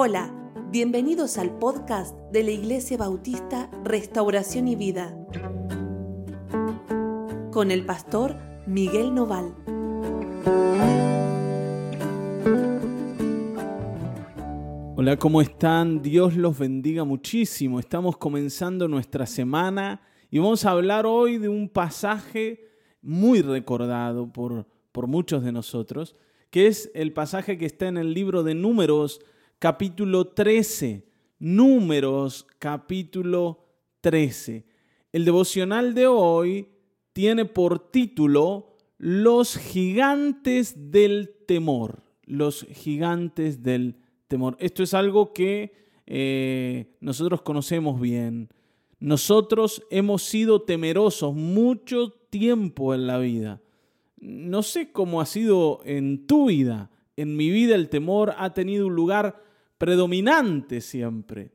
Hola, bienvenidos al podcast de la Iglesia Bautista Restauración y Vida con el pastor Miguel Noval. Hola, ¿cómo están? Dios los bendiga muchísimo. Estamos comenzando nuestra semana y vamos a hablar hoy de un pasaje muy recordado por, por muchos de nosotros, que es el pasaje que está en el libro de Números capítulo 13. Números capítulo 13. El devocional de hoy tiene por título Los gigantes del temor. Los gigantes del temor. Esto es algo que eh, nosotros conocemos bien. Nosotros hemos sido temerosos mucho tiempo en la vida. No sé cómo ha sido en tu vida. En mi vida el temor ha tenido un lugar predominante siempre.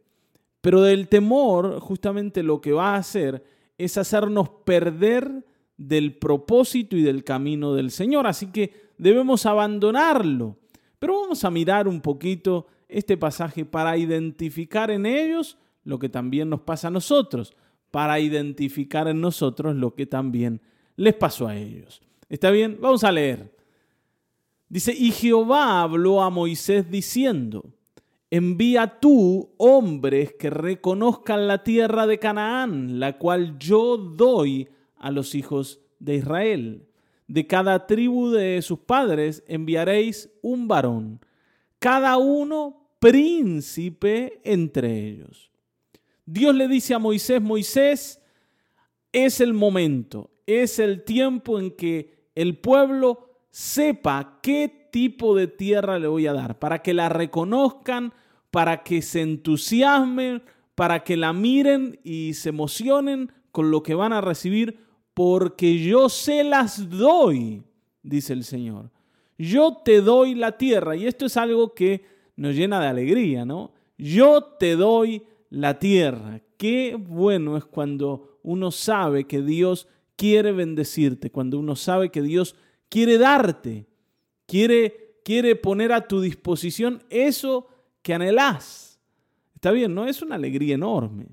Pero del temor justamente lo que va a hacer es hacernos perder del propósito y del camino del Señor. Así que debemos abandonarlo. Pero vamos a mirar un poquito este pasaje para identificar en ellos lo que también nos pasa a nosotros, para identificar en nosotros lo que también les pasó a ellos. ¿Está bien? Vamos a leer. Dice, y Jehová habló a Moisés diciendo, envía tú hombres que reconozcan la tierra de Canaán, la cual yo doy a los hijos de Israel. De cada tribu de sus padres enviaréis un varón, cada uno príncipe entre ellos. Dios le dice a Moisés, Moisés, es el momento, es el tiempo en que el pueblo sepa qué tipo de tierra le voy a dar, para que la reconozcan, para que se entusiasmen, para que la miren y se emocionen con lo que van a recibir, porque yo se las doy, dice el Señor. Yo te doy la tierra, y esto es algo que nos llena de alegría, ¿no? Yo te doy la tierra. Qué bueno es cuando uno sabe que Dios quiere bendecirte, cuando uno sabe que Dios quiere darte, quiere, quiere poner a tu disposición eso que anhelás. Está bien, ¿no? Es una alegría enorme.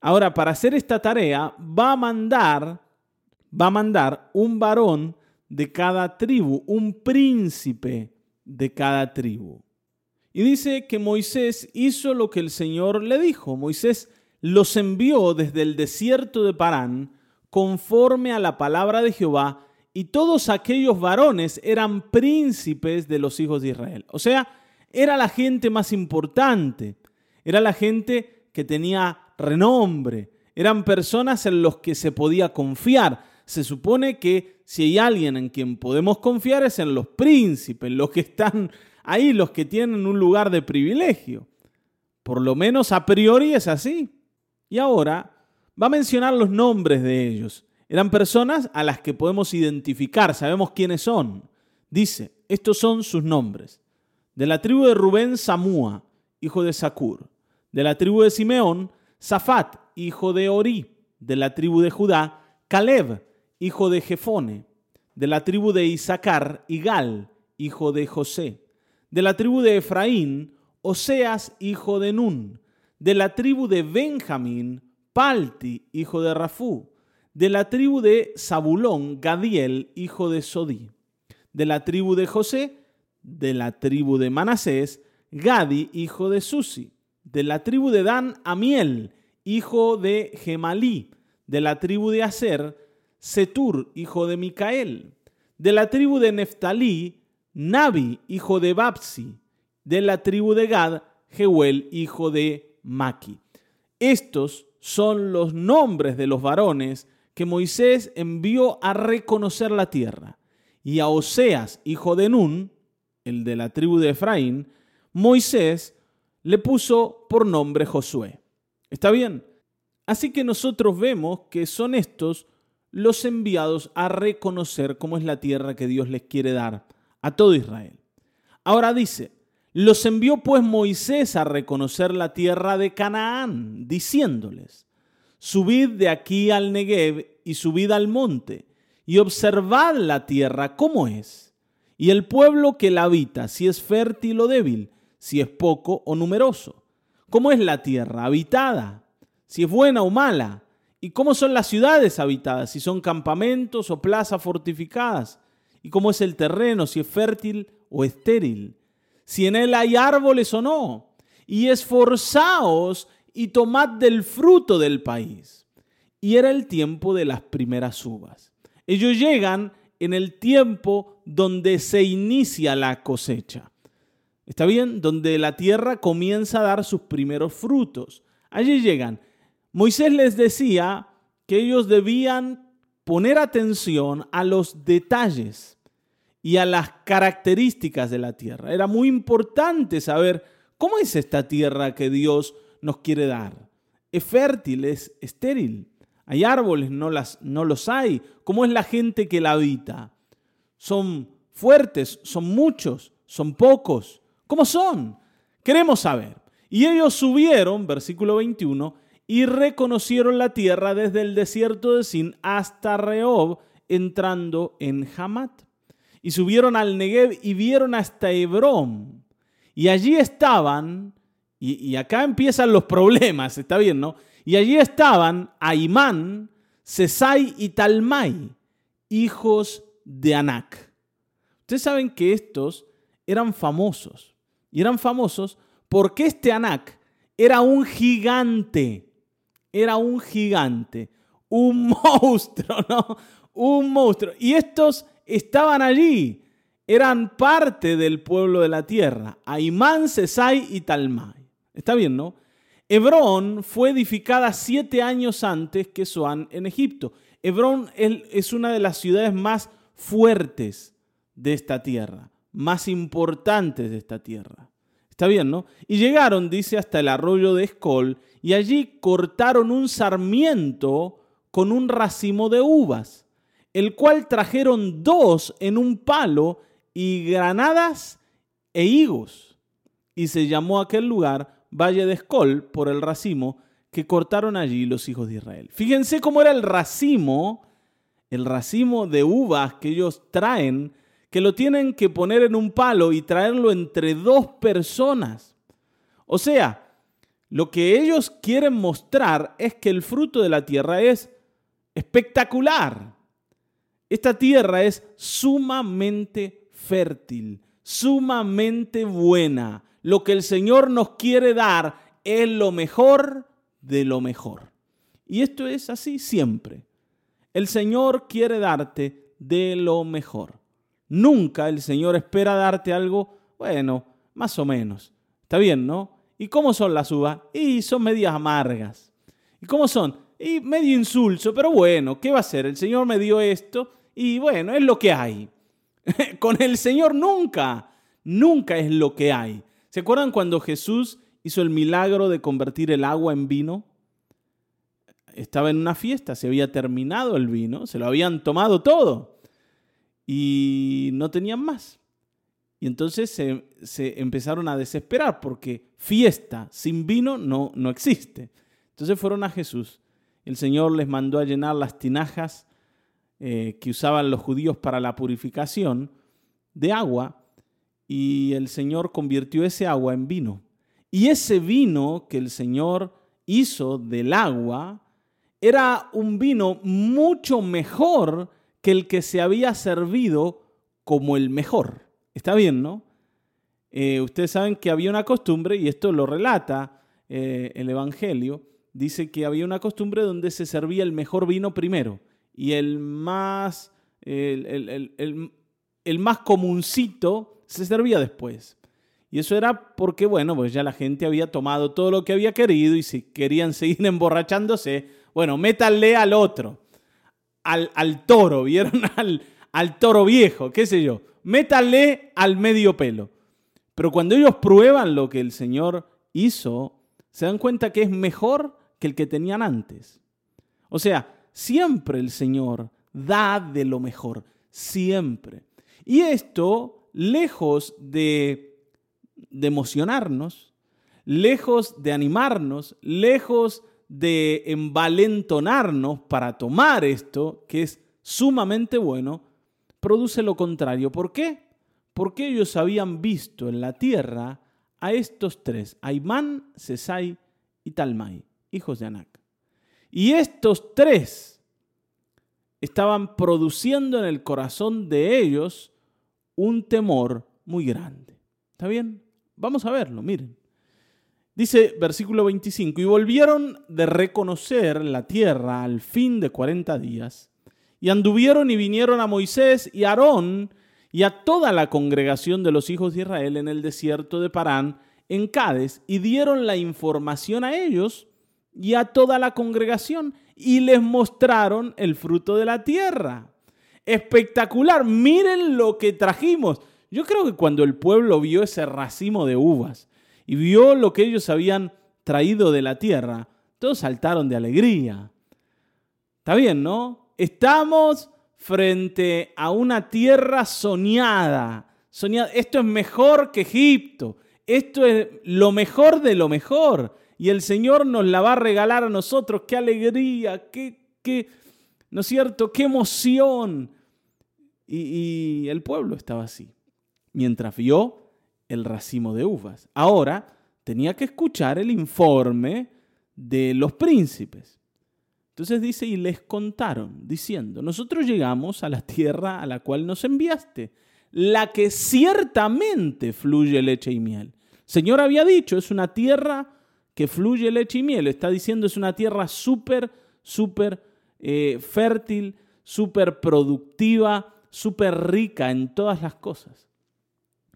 Ahora, para hacer esta tarea, va a mandar, va a mandar un varón de cada tribu, un príncipe de cada tribu. Y dice que Moisés hizo lo que el Señor le dijo. Moisés los envió desde el desierto de Parán conforme a la palabra de Jehová, y todos aquellos varones eran príncipes de los hijos de Israel. O sea, era la gente más importante, era la gente que tenía renombre, eran personas en los que se podía confiar. Se supone que si hay alguien en quien podemos confiar es en los príncipes, los que están ahí, los que tienen un lugar de privilegio. Por lo menos a priori es así. Y ahora va a mencionar los nombres de ellos. Eran personas a las que podemos identificar, sabemos quiénes son. Dice, estos son sus nombres. De la tribu de Rubén, Samúa, hijo de Sacur. De la tribu de Simeón, Zafat, hijo de Orí. De la tribu de Judá, Caleb, hijo de Jefone. De la tribu de Isaacar, Igal, hijo de José. De la tribu de Efraín, Oseas, hijo de Nun. De la tribu de Benjamín, Palti, hijo de Rafú. De la tribu de Zabulón, Gadiel, hijo de Sodí. De la tribu de José, de la tribu de Manasés, Gadi, hijo de Susi, de la tribu de Dan, Amiel, hijo de Gemalí, de la tribu de Aser, Setur, hijo de Micael, de la tribu de Neftalí, Nabi, hijo de Babsi, de la tribu de Gad, Jehuel, hijo de Maki. Estos son los nombres de los varones que Moisés envió a reconocer la tierra. Y a Oseas, hijo de Nun, el de la tribu de Efraín, Moisés le puso por nombre Josué. ¿Está bien? Así que nosotros vemos que son estos los enviados a reconocer cómo es la tierra que Dios les quiere dar a todo Israel. Ahora dice, los envió pues Moisés a reconocer la tierra de Canaán, diciéndoles, subid de aquí al Negev y subid al monte, y observad la tierra cómo es y el pueblo que la habita, si es fértil o débil, si es poco o numeroso. ¿Cómo es la tierra habitada? Si es buena o mala. ¿Y cómo son las ciudades habitadas? Si son campamentos o plazas fortificadas. ¿Y cómo es el terreno? Si es fértil o estéril. Si en él hay árboles o no. Y esforzaos y tomad del fruto del país. Y era el tiempo de las primeras uvas. Ellos llegan en el tiempo donde se inicia la cosecha. ¿Está bien? Donde la tierra comienza a dar sus primeros frutos. Allí llegan. Moisés les decía que ellos debían poner atención a los detalles y a las características de la tierra. Era muy importante saber cómo es esta tierra que Dios nos quiere dar. ¿Es fértil? ¿Es estéril? ¿Hay árboles? ¿No, las, no los hay? ¿Cómo es la gente que la habita? ¿Son fuertes? ¿Son muchos? ¿Son pocos? ¿Cómo son? Queremos saber. Y ellos subieron, versículo 21, y reconocieron la tierra desde el desierto de Sin hasta Rehob, entrando en Hamat. Y subieron al Negev y vieron hasta Hebrón. Y allí estaban, y, y acá empiezan los problemas, está bien, ¿no? Y allí estaban Aimán, Sesai y Talmai, hijos de Anac. Ustedes saben que estos eran famosos. Y eran famosos porque este Anac era un gigante. Era un gigante. Un monstruo, ¿no? Un monstruo. Y estos estaban allí. Eran parte del pueblo de la tierra. Aimán, Sesai y Talmai. Está bien, ¿no? Hebrón fue edificada siete años antes que Zoán en Egipto. Hebrón es una de las ciudades más fuertes de esta tierra, más importantes de esta tierra. Está bien, ¿no? Y llegaron, dice, hasta el arroyo de Escol y allí cortaron un sarmiento con un racimo de uvas, el cual trajeron dos en un palo y granadas e higos. Y se llamó aquel lugar valle de Escol por el racimo que cortaron allí los hijos de Israel. Fíjense cómo era el racimo, el racimo de uvas que ellos traen, que lo tienen que poner en un palo y traerlo entre dos personas. O sea, lo que ellos quieren mostrar es que el fruto de la tierra es espectacular. Esta tierra es sumamente fértil, sumamente buena, lo que el Señor nos quiere dar es lo mejor de lo mejor. Y esto es así siempre. El Señor quiere darte de lo mejor. Nunca el Señor espera darte algo, bueno, más o menos. Está bien, ¿no? ¿Y cómo son las uvas? Y son medias amargas. ¿Y cómo son? Y medio insulso, pero bueno, ¿qué va a ser? El Señor me dio esto y bueno, es lo que hay. Con el Señor nunca, nunca es lo que hay. ¿Se acuerdan cuando Jesús hizo el milagro de convertir el agua en vino? Estaba en una fiesta, se había terminado el vino, se lo habían tomado todo y no tenían más. Y entonces se, empezaron a desesperar porque fiesta sin vino no, no existe. Entonces fueron a Jesús. El Señor les mandó a llenar las tinajas eh, que usaban los judíos para la purificación de agua y el Señor convirtió ese agua en vino. Y ese vino que el Señor hizo del agua era un vino mucho mejor que el que se había servido como el mejor. Está bien, ¿no? Eh, ustedes saben que había una costumbre, y esto lo relata eh, el Evangelio, dice que había una costumbre donde se servía el mejor vino primero y el más, el, el más comuncito se servía después. Y eso era porque, bueno, pues ya la gente había tomado todo lo que había querido y si querían seguir emborrachándose, bueno, métanle al otro, al, al toro, ¿vieron? Al, al toro viejo, qué sé yo. Métanle al medio pelo. Pero cuando ellos prueban lo que el Señor hizo, se dan cuenta que es mejor que el que tenían antes. O sea, siempre el Señor da de lo mejor, siempre. Y esto lejos de, emocionarnos, lejos de animarnos, lejos de envalentonarnos para tomar esto, que es sumamente bueno, produce lo contrario. ¿Por qué? Porque ellos habían visto en la tierra a estos tres, Aimán, Sesai y Talmai, hijos de Anac. Y estos tres estaban produciendo en el corazón de ellos un temor muy grande. ¿Está bien? Vamos a verlo, miren. Dice versículo 25, y volvieron de reconocer la tierra al fin de 40 días, y anduvieron y vinieron a Moisés y Aarón y a toda la congregación de los hijos de Israel en el desierto de Parán, en Cádiz, y dieron la información a ellos y a toda la congregación, y les mostraron el fruto de la tierra. Espectacular, miren lo que trajimos. Yo creo que cuando el pueblo vio ese racimo de uvas y vio lo que ellos habían traído de la tierra, todos saltaron de alegría. Está bien, ¿no? Estamos frente a una tierra soñada. soñada. Esto es mejor que Egipto. Esto es lo mejor de lo mejor. Y el Señor nos la va a regalar a nosotros. Qué alegría, qué, qué ¿no es cierto? Qué emoción. Y, el pueblo estaba así mientras vio el racimo de uvas. Ahora tenía que escuchar el informe de los príncipes. Entonces dice, y les contaron, diciendo, nosotros llegamos a la tierra a la cual nos enviaste, la que ciertamente fluye leche y miel. Señor había dicho, es una tierra que fluye leche y miel. Está diciendo, es una tierra súper, súper eh, fértil, súper productiva, súper rica en todas las cosas.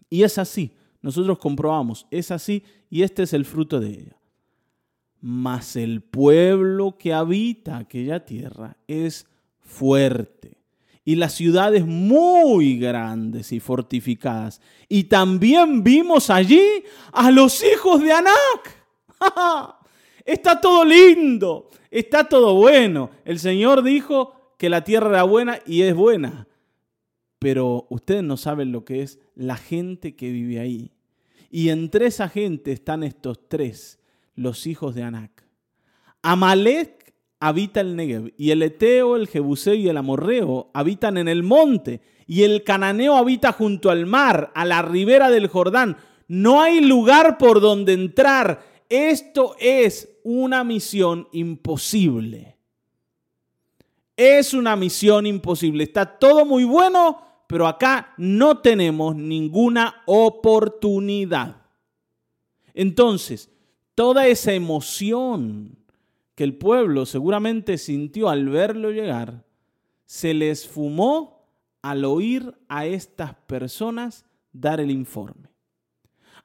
Y es así, nosotros comprobamos, es así y este es el fruto de ella. Mas el pueblo que habita aquella tierra es fuerte y las ciudades muy grandes y fortificadas. Y también vimos allí a los hijos de Anac. está todo lindo, está todo bueno. El Señor dijo que la tierra era buena y es buena pero ustedes no saben lo que es la gente que vive ahí. Y entre esa gente están estos tres, los hijos de Anac. Amalek habita el Negev, y el Eteo, el Jebuseo y el Amorreo habitan en el monte, y el Cananeo habita junto al mar, a la ribera del Jordán. No hay lugar por donde entrar. Esto es una misión imposible. Es una misión imposible. Está todo muy bueno, pero acá no tenemos ninguna oportunidad. Entonces, toda esa emoción que el pueblo seguramente sintió al verlo llegar, se les fumó al oír a estas personas dar el informe.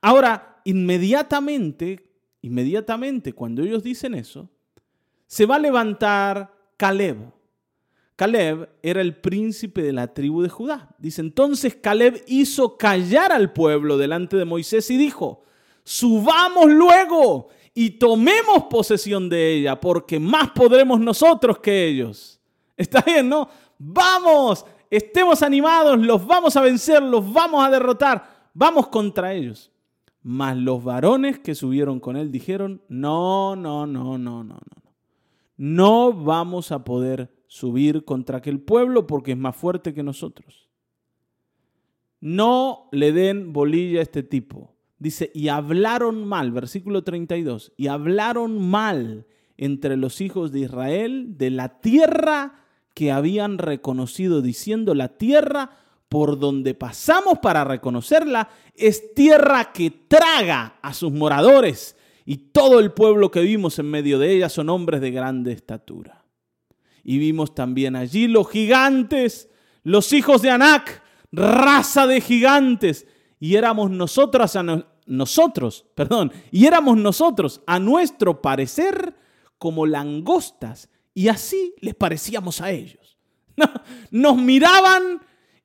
Ahora, inmediatamente, inmediatamente cuando ellos dicen eso, se va a levantar Caleb Caleb era el príncipe de la tribu de Judá. Dice, entonces Caleb hizo callar al pueblo delante de Moisés y dijo, subamos luego y tomemos posesión de ella, porque más podremos nosotros que ellos. Está bien, ¿no? Vamos, estemos animados, los vamos a vencer, los vamos a derrotar, vamos contra ellos. Mas los varones que subieron con él dijeron, no, no, no, no, no, no. No vamos a poder subir contra aquel pueblo porque es más fuerte que nosotros. No le den bolilla a este tipo. Dice, y hablaron mal, versículo 32, y hablaron mal entre los hijos de Israel de la tierra que habían reconocido, diciendo, la tierra por donde pasamos para reconocerla es tierra que traga a sus moradores, y todo el pueblo que vimos en medio de ella son hombres de grande estatura y vimos también allí los gigantes, los hijos de Anac, raza de gigantes, y éramos nosotros, a nosotros, perdón, y éramos nosotros, a nuestro parecer, como langostas, y así les parecíamos a ellos. Nos miraban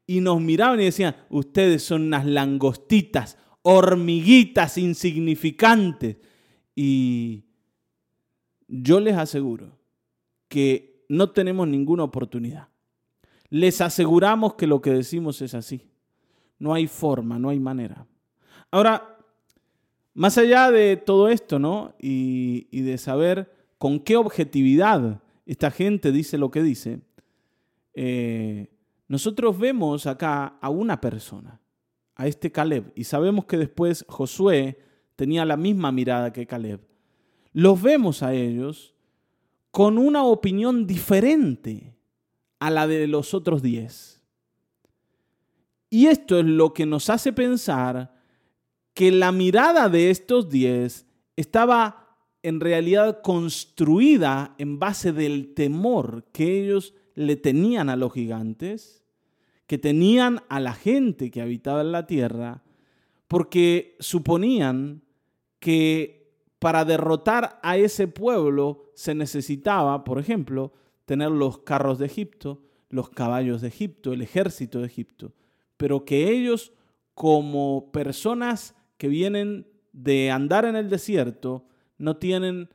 y nos miraban y decían, ustedes son unas langostitas, hormiguitas insignificantes. Y yo les aseguro que no tenemos ninguna oportunidad. Les aseguramos que lo que decimos es así. No hay forma, no hay manera. Ahora, más allá de todo esto, ¿no? Y, de saber con qué objetividad esta gente dice lo que dice, eh, nosotros vemos acá a una persona, a este Caleb, y sabemos que después Josué tenía la misma mirada que Caleb. Los vemos a ellos con una opinión diferente a la de los otros diez. Y esto es lo que nos hace pensar que la mirada de estos diez estaba en realidad construida en base del temor que ellos le tenían a los gigantes, que tenían a la gente que habitaba en la tierra, porque suponían que para derrotar a ese pueblo se necesitaba, por ejemplo, tener los carros de Egipto, los caballos de Egipto, el ejército de Egipto pero que ellos como personas que vienen de andar en el desierto no tienen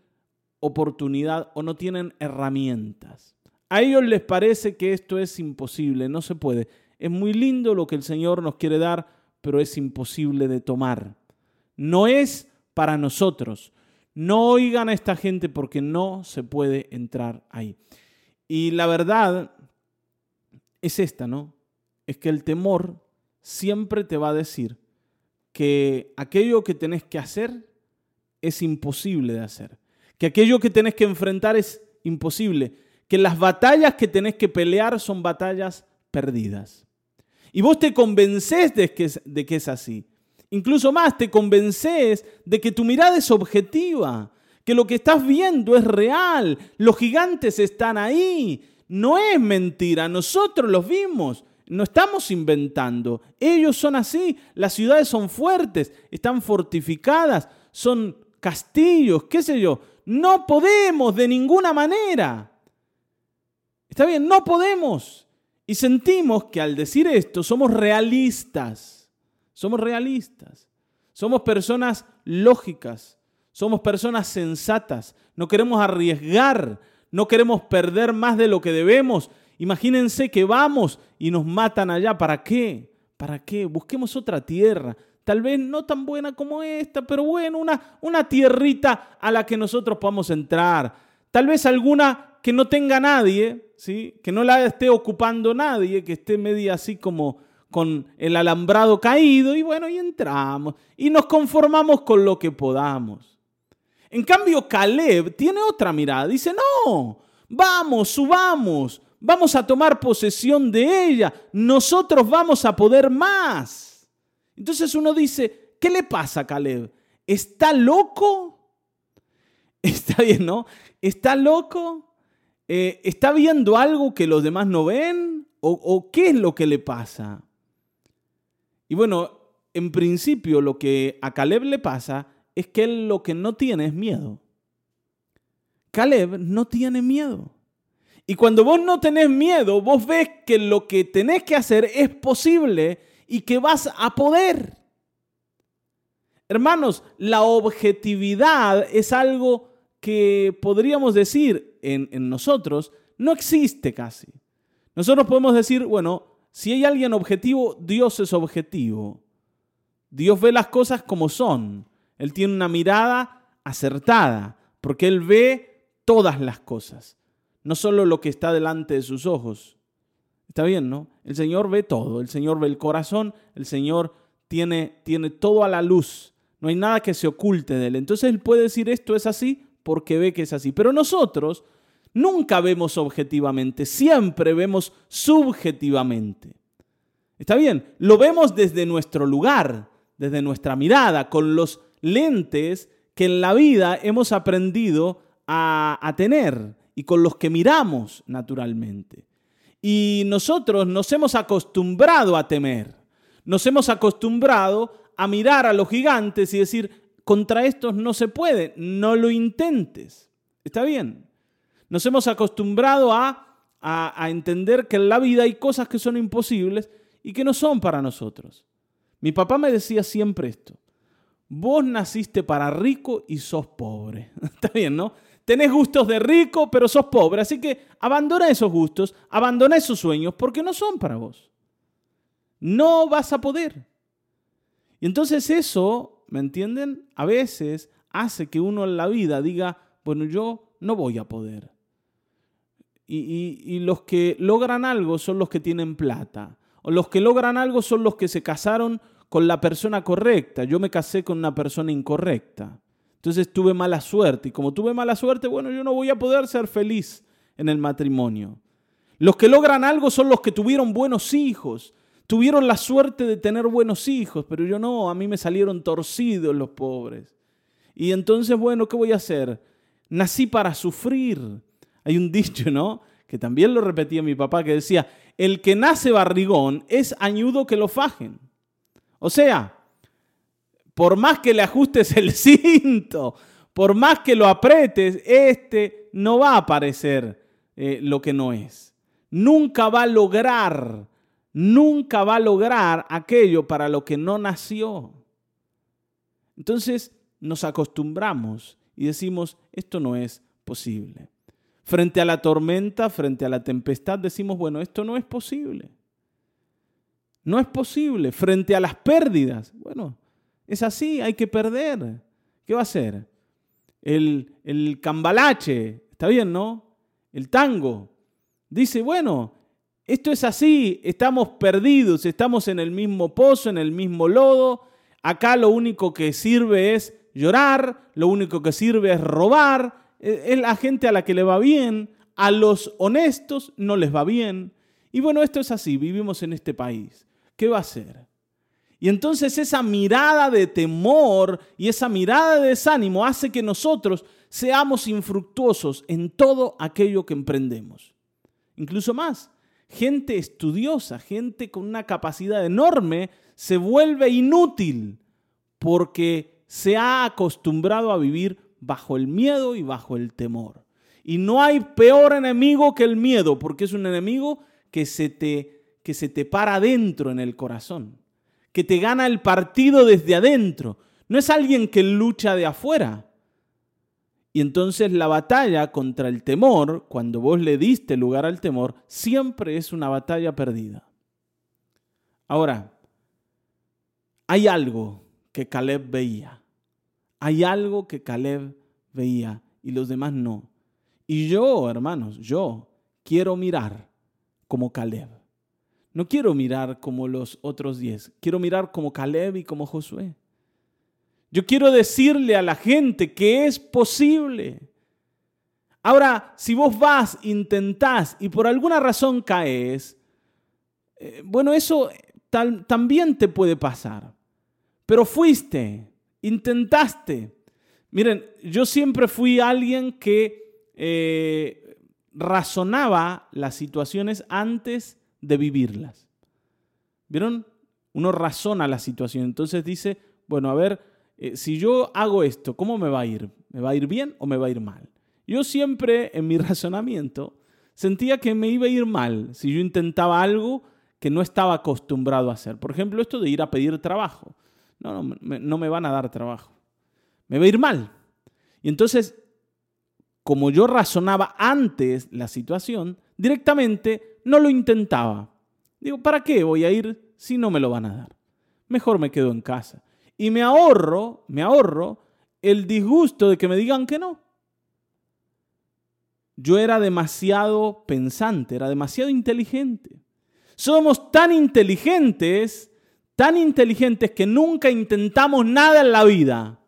oportunidad o no tienen herramientas. A ellos les parece que esto es imposible, no se puede. Es muy lindo lo que el Señor nos quiere dar, pero es imposible de tomar. No es para nosotros. No oigan a esta gente porque no se puede entrar ahí. Y la verdad es esta, ¿no? es que el temor siempre te va a decir que aquello que tenés que hacer es imposible de hacer, que aquello que tenés que enfrentar es imposible, que las batallas que tenés que pelear son batallas perdidas. Y vos te convences de que, es, de que es así. Incluso más, te convences de que tu mirada es objetiva, que lo que estás viendo es real, los gigantes están ahí, no es mentira, nosotros los vimos, no estamos inventando. Ellos son así. Las ciudades son fuertes, están fortificadas, son castillos, qué sé yo. No podemos de ninguna manera. Está bien, no podemos. Y sentimos que al decir esto somos realistas. Somos realistas. Somos personas lógicas. Somos personas sensatas. No queremos arriesgar. No queremos perder más de lo que debemos. Imagínense que vamos y nos matan allá. ¿Para qué? ¿Para qué? Busquemos otra tierra. Tal vez no tan buena como esta, pero bueno, una, una tierrita a la que nosotros podamos entrar. Tal vez alguna que no tenga nadie, ¿sí? que no la esté ocupando nadie, que esté media así como con el alambrado caído y bueno, y entramos y nos conformamos con lo que podamos. En cambio, Caleb tiene otra mirada. Dice, no, vamos, subamos, vamos a tomar posesión de ella, nosotros vamos a poder más. Entonces uno dice, ¿qué le pasa a Caleb? ¿Está loco? Está bien, ¿no? ¿Está loco? Eh, ¿Está viendo algo que los demás no ven? ¿O, ¿O qué es lo que le pasa? Y bueno, en principio lo que a Caleb le pasa es que él lo que no tiene es miedo. Caleb no tiene miedo. Y cuando vos no tenés miedo, vos ves que lo que tenés que hacer es posible y que vas a poder. Hermanos, la objetividad es algo que podríamos decir en, en, nosotros no existe casi. Nosotros podemos decir, bueno, si hay alguien objetivo, Dios es objetivo. Dios ve las cosas como son. Él tiene una mirada acertada, porque Él ve todas las cosas no solo lo que está delante de sus ojos. Está bien, ¿no? El Señor ve todo, el Señor ve el corazón, el Señor tiene, tiene todo a la luz, no hay nada que se oculte de Él. Entonces Él puede decir esto es así porque ve que es así. Pero nosotros nunca vemos objetivamente, siempre vemos subjetivamente. Está bien, lo vemos desde nuestro lugar, desde nuestra mirada, con los lentes que en la vida hemos aprendido a, tener y con los que miramos naturalmente. Y nosotros nos hemos acostumbrado a temer, nos hemos acostumbrado a mirar a los gigantes y decir, contra estos no se puede, no lo intentes. ¿Está bien? Nos hemos acostumbrado a, a, entender que en la vida hay cosas que son imposibles y que no son para nosotros. Mi papá me decía siempre esto, vos naciste para rico y sos pobre. Está bien, ¿no? tenés gustos de rico, pero sos pobre. Así que abandona esos gustos, abandona esos sueños, porque no son para vos. No vas a poder. Y entonces eso, ¿me entienden? A veces hace que uno en la vida diga, bueno, yo no voy a poder. Y, los que logran algo son los que tienen plata. O los que logran algo son los que se casaron con la persona correcta. Yo me casé con una persona incorrecta. Entonces tuve mala suerte. Y como tuve mala suerte, bueno, yo no voy a poder ser feliz en el matrimonio. Los que logran algo son los que tuvieron buenos hijos, tuvieron la suerte de tener buenos hijos, pero yo no, a mí me salieron torcidos los pobres. Y entonces, bueno, ¿qué voy a hacer? Nací para sufrir. Hay un dicho, ¿no? Que también lo repetía mi papá, que decía, el que nace barrigón es añudo que lo fajen. O sea, por más que le ajustes el cinto, por más que lo apretes, este no va a aparecer eh, lo que no es. Nunca va a lograr, nunca va a lograr aquello para lo que no nació. Entonces nos acostumbramos y decimos, esto no es posible. Frente a la tormenta, frente a la tempestad, decimos, bueno, esto no es posible. No es posible. Frente a las pérdidas, bueno, es así, hay que perder. ¿Qué va a hacer? El, el cambalache, está bien, ¿no? El tango. Dice, bueno, esto es así, estamos perdidos, estamos en el mismo pozo, en el mismo lodo. Acá lo único que sirve es llorar, lo único que sirve es robar. E, es la gente a la que le va bien, a los honestos no les va bien. Y bueno, esto es así, vivimos en este país. ¿Qué va a hacer? Y entonces esa mirada de temor y esa mirada de desánimo hace que nosotros seamos infructuosos en todo aquello que emprendemos. Incluso más, gente estudiosa, gente con una capacidad enorme, se vuelve inútil porque se ha acostumbrado a vivir bajo el miedo y bajo el temor. Y no hay peor enemigo que el miedo, porque es un enemigo que se te, que se te para adentro en el corazón que te gana el partido desde adentro. No es alguien que lucha de afuera. Y entonces la batalla contra el temor, cuando vos le diste lugar al temor, siempre es una batalla perdida. Ahora, hay algo que Caleb veía. Hay algo que Caleb veía y los demás no. Y yo, hermanos, yo quiero mirar como Caleb. No quiero mirar como los otros diez, quiero mirar como Caleb y como Josué. Yo quiero decirle a la gente que es posible. Ahora, si vos vas, intentás y por alguna razón caes, eh, bueno, eso también te puede pasar. Pero fuiste, intentaste. Miren, yo siempre fui alguien que eh, razonaba las situaciones antes de vivirlas. ¿Vieron? Uno razona la situación. Entonces dice, bueno, a ver, eh, si yo hago esto, ¿cómo me va a ir? ¿Me va a ir bien o me va a ir mal? Yo siempre en mi razonamiento sentía que me iba a ir mal si yo intentaba algo que no estaba acostumbrado a hacer. Por ejemplo, esto de ir a pedir trabajo. No, no, no me van a dar trabajo. Me va a ir mal. Y entonces, como yo razonaba antes la situación, directamente no lo intentaba. Digo, ¿para qué voy a ir si no me lo van a dar? Mejor me quedo en casa. Y me ahorro, me ahorro el disgusto de que me digan que no. Yo era demasiado pensante, era demasiado inteligente. Somos tan inteligentes, tan inteligentes que nunca intentamos nada en la vida.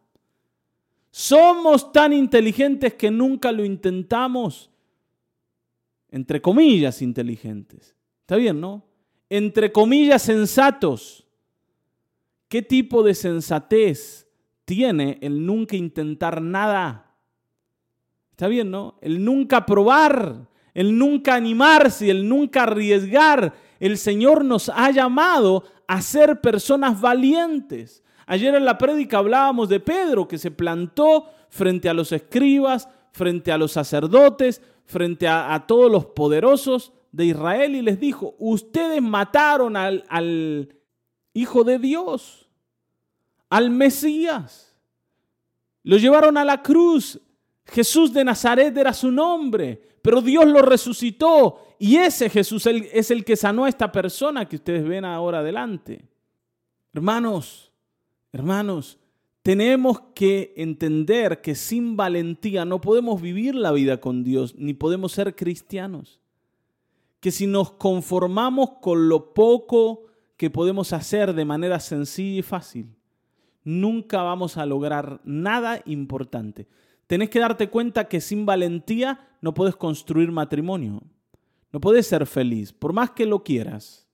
Somos tan inteligentes que nunca lo intentamos entre comillas, inteligentes. Está bien, ¿no? Entre comillas, sensatos. ¿Qué tipo de sensatez tiene el nunca intentar nada? Está bien, ¿no? El nunca probar, el nunca animarse, el nunca arriesgar. El Señor nos ha llamado a ser personas valientes. Ayer en la prédica hablábamos de Pedro que se plantó frente a los escribas, frente a los sacerdotes, frente a, todos los poderosos de Israel y les dijo, ustedes mataron al, al Hijo de Dios, al Mesías. Lo llevaron a la cruz. Jesús de Nazaret era su nombre, pero Dios lo resucitó y ese Jesús es el que sanó a esta persona que ustedes ven ahora adelante. Hermanos, hermanos, tenemos que entender que sin valentía no podemos vivir la vida con Dios, ni podemos ser cristianos. Que si nos conformamos con lo poco que podemos hacer de manera sencilla y fácil, nunca vamos a lograr nada importante. Tenés que darte cuenta que sin valentía no puedes construir matrimonio. No puedes ser feliz, por más que lo quieras.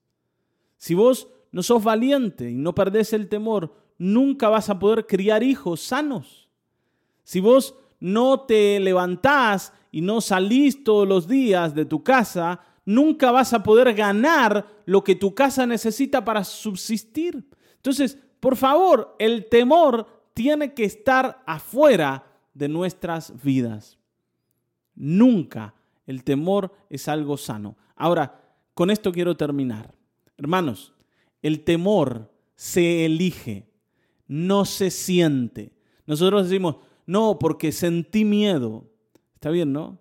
Si vos no sos valiente y no perdés el temor, nunca vas a poder criar hijos sanos. Si vos no te levantás y no salís todos los días de tu casa, nunca vas a poder ganar lo que tu casa necesita para subsistir. Entonces, por favor, el temor tiene que estar afuera de nuestras vidas. Nunca el temor es algo sano. Ahora, con esto quiero terminar. Hermanos, el temor se elige, no se siente. Nosotros decimos, no, porque sentí miedo. Está bien, ¿no?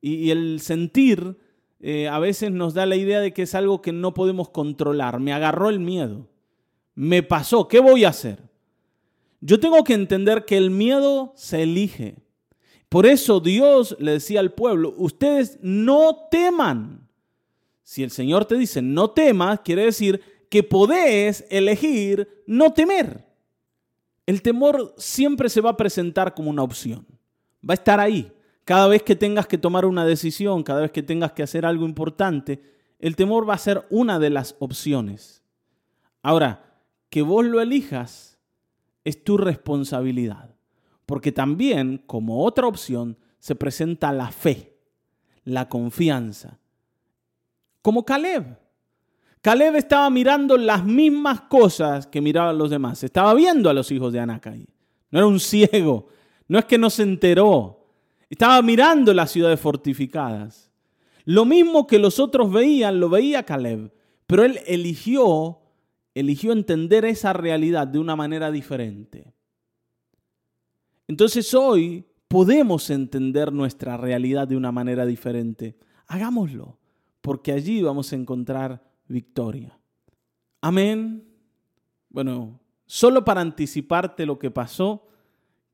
Y, el sentir eh, a veces nos da la idea de que es algo que no podemos controlar. Me agarró el miedo. Me pasó. ¿Qué voy a hacer? Yo tengo que entender que el miedo se elige. Por eso Dios le decía al pueblo, ustedes no teman. Si el Señor te dice no temas, quiere decir que podés elegir no temer. El temor siempre se va a presentar como una opción. Va a estar ahí. Cada vez que tengas que tomar una decisión, cada vez que tengas que hacer algo importante, el temor va a ser una de las opciones. Ahora, que vos lo elijas es tu responsabilidad. Porque también, como otra opción, se presenta la fe, la confianza. Como Caleb. Caleb estaba mirando las mismas cosas que miraban los demás. Estaba viendo a los hijos de Anac No era un ciego. No es que no se enteró. Estaba mirando las ciudades fortificadas. Lo mismo que los otros veían, lo veía Caleb. Pero él eligió, eligió entender esa realidad de una manera diferente. Entonces hoy podemos entender nuestra realidad de una manera diferente. Hagámoslo, porque allí vamos a encontrar victoria. Amén. Bueno, solo para anticiparte lo que pasó,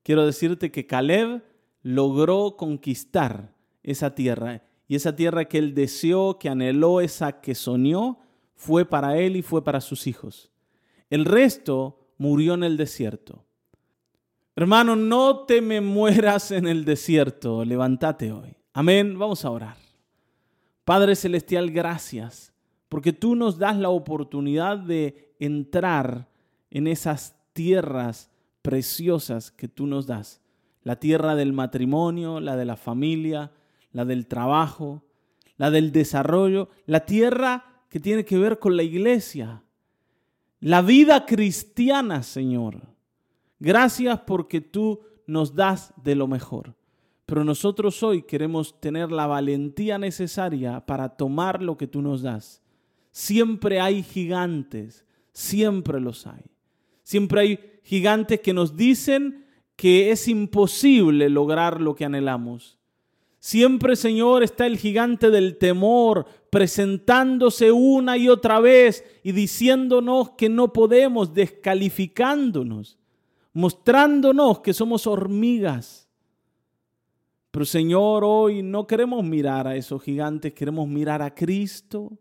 quiero decirte que Caleb logró conquistar esa tierra. Y esa tierra que él deseó, que anheló, esa que soñó, fue para él y fue para sus hijos. El resto murió en el desierto. Hermano, no te me mueras en el desierto, levántate hoy. Amén, vamos a orar. Padre Celestial, gracias porque tú nos das la oportunidad de entrar en esas tierras preciosas que tú nos das. La tierra del matrimonio, la de la familia, la del trabajo, la del desarrollo, la tierra que tiene que ver con la iglesia, la vida cristiana, Señor. Gracias porque tú nos das de lo mejor. Pero nosotros hoy queremos tener la valentía necesaria para tomar lo que tú nos das Siempre hay gigantes, siempre los hay. Siempre hay gigantes que nos dicen que es imposible lograr lo que anhelamos. Siempre, Señor, está el gigante del temor presentándose una y otra vez y diciéndonos que no podemos, descalificándonos, mostrándonos que somos hormigas. Pero Señor, hoy no queremos mirar a esos gigantes, queremos mirar a Cristo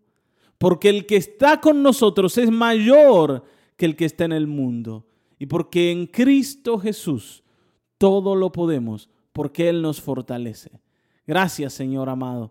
porque el que está con nosotros es mayor que el que está en el mundo. Y porque en Cristo Jesús todo lo podemos, porque Él nos fortalece. Gracias, Señor amado,